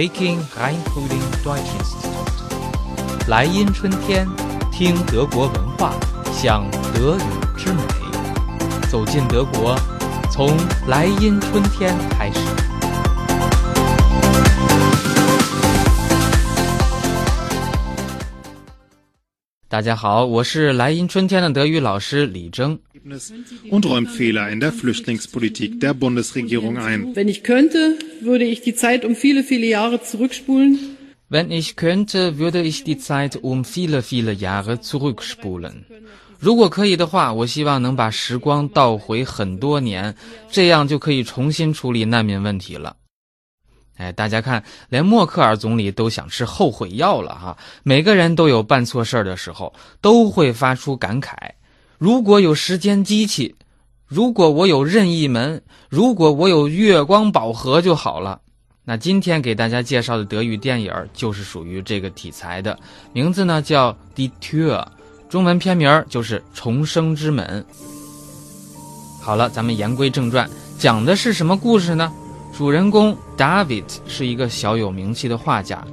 Peking Rheinfrühling Deutschinstitut。莱茵春天，听德国文化，享德语之美。走进德国，从莱茵春天开始。大家好，我是莱茵春天的德语老师李征。und räumt Fehler in der Flüchtlingspolitik der Bundesregierung ein. Wenn ich könnte, würde ich die Zeit um viele, viele Jahre zurückspulen. Wenn ich könnte, würde ich die Zeit um viele, viele Jahre zurückspulen. 如果可以的话，我希望能把时光倒回很多年，这样就可以重新处理难民问题了。哎，大家看，连默克尔总理都想吃后悔药了哈！每个人都有办错事儿的时候，都会发出感慨： 如果有时间机器，如果我有任意门，如果我有月光宝盒就好了。那今天给大家介绍的德语电影就是属于这个题材的，名字呢叫《Die Tür》，中文片名就是《重生之门》。好了，咱们言归正传，讲的是什么故事呢？主人公 David 是一个小有名气的画家，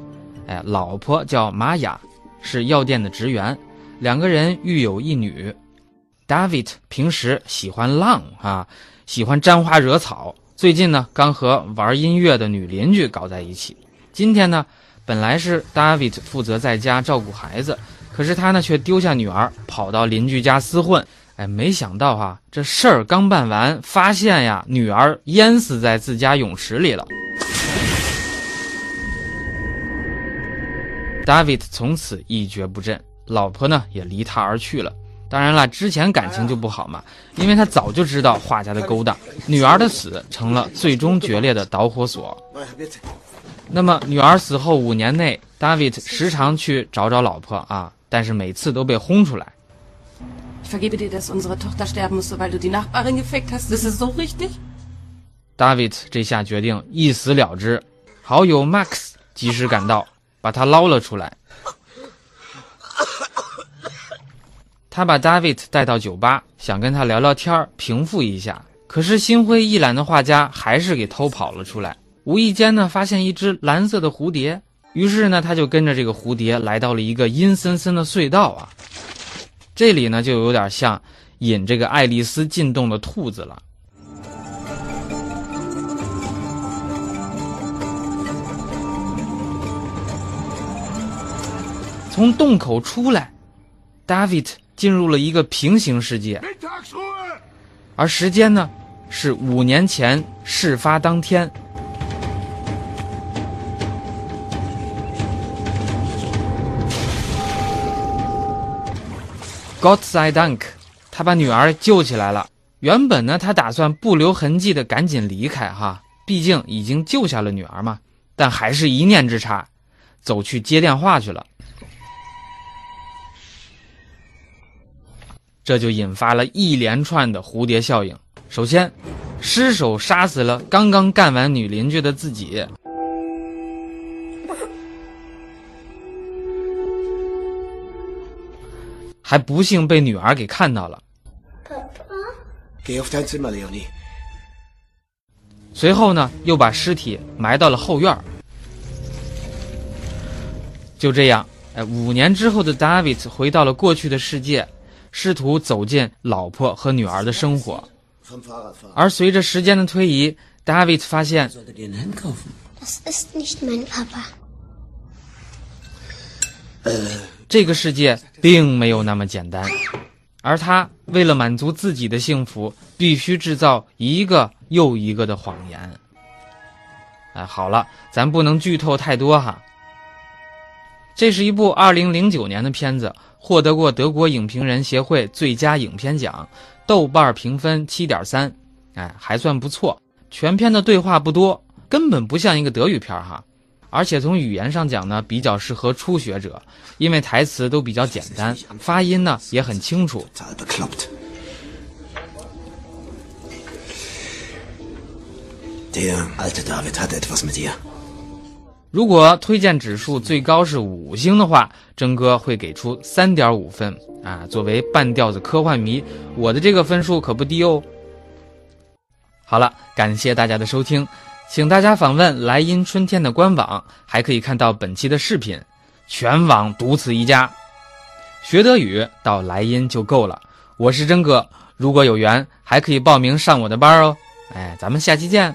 哎，老婆叫玛雅，是药店的职员，两个人育有一女。David 平时喜欢浪啊，喜欢沾花惹草。最近呢，刚和玩音乐的女邻居搞在一起。今天呢，本来是 David 负责在家照顾孩子，可是他呢却丢下女儿，跑到邻居家厮混。哎，没想到哈，这事儿刚办完，发现呀，女儿淹死在自家泳池里了。David 从此一蹶不振，老婆呢也离他而去了。当然了之前感情就不好嘛因为他早就知道画家的勾当女儿的死成了最终决裂的导火索。那么女儿死后五年内 david 时常去找找老婆啊但是每次都被轰出来。David 这下决定一死了之好友 max 及时赶到把他捞了出来。他把 David 带到酒吧，想跟他聊聊天平复一下。可是心灰意懒的画家还是给偷跑了出来。无意间呢，发现一只蓝色的蝴蝶，于是呢，他就跟着这个蝴蝶来到了一个阴森森的隧道啊。这里呢，就有点像引这个爱丽丝进洞的兔子了。从洞口出来，David 进入了一个平行世界，而时间呢，是五年前事发当天。God sei Dank，他把女儿救起来了。原本呢，他打算不留痕迹的赶紧离开哈，毕竟已经救下了女儿嘛。但还是一念之差，走去接电话去了。这就引发了一连串的蝴蝶效应。首先，失手杀死了刚刚干完女邻居的自己。还不幸被女儿给看到了。随后呢，又把尸体埋到了后院。就这样，哎，五年之后的 David 回到了过去的世界，试图走进老婆和女儿的生活。而随着时间的推移，David 发现。这个世界并没有那么简单，而他为了满足自己的幸福，必须制造一个又一个的谎言。哎，好了，咱不能剧透太多哈。这是一部二零零九年的片子，获得过德国影评人协会最佳影片奖，豆瓣评分七点三，哎，还算不错。全片的对话不多，根本不像一个德语片哈。而且从语言上讲呢，比较适合初学者，因为台词都比较简单，发音呢也很清楚。如果推荐指数最高是五星的话，征哥会给出三点五分啊。作为半吊子科幻迷，我的这个分数可不低哦。好了，感谢大家的收听。请大家访问莱茵春天的官网，还可以看到本期的视频，全网独此一家。学德语到莱茵就够了。我是真哥，如果有缘，还可以报名上我的班哦。哎，咱们下期见。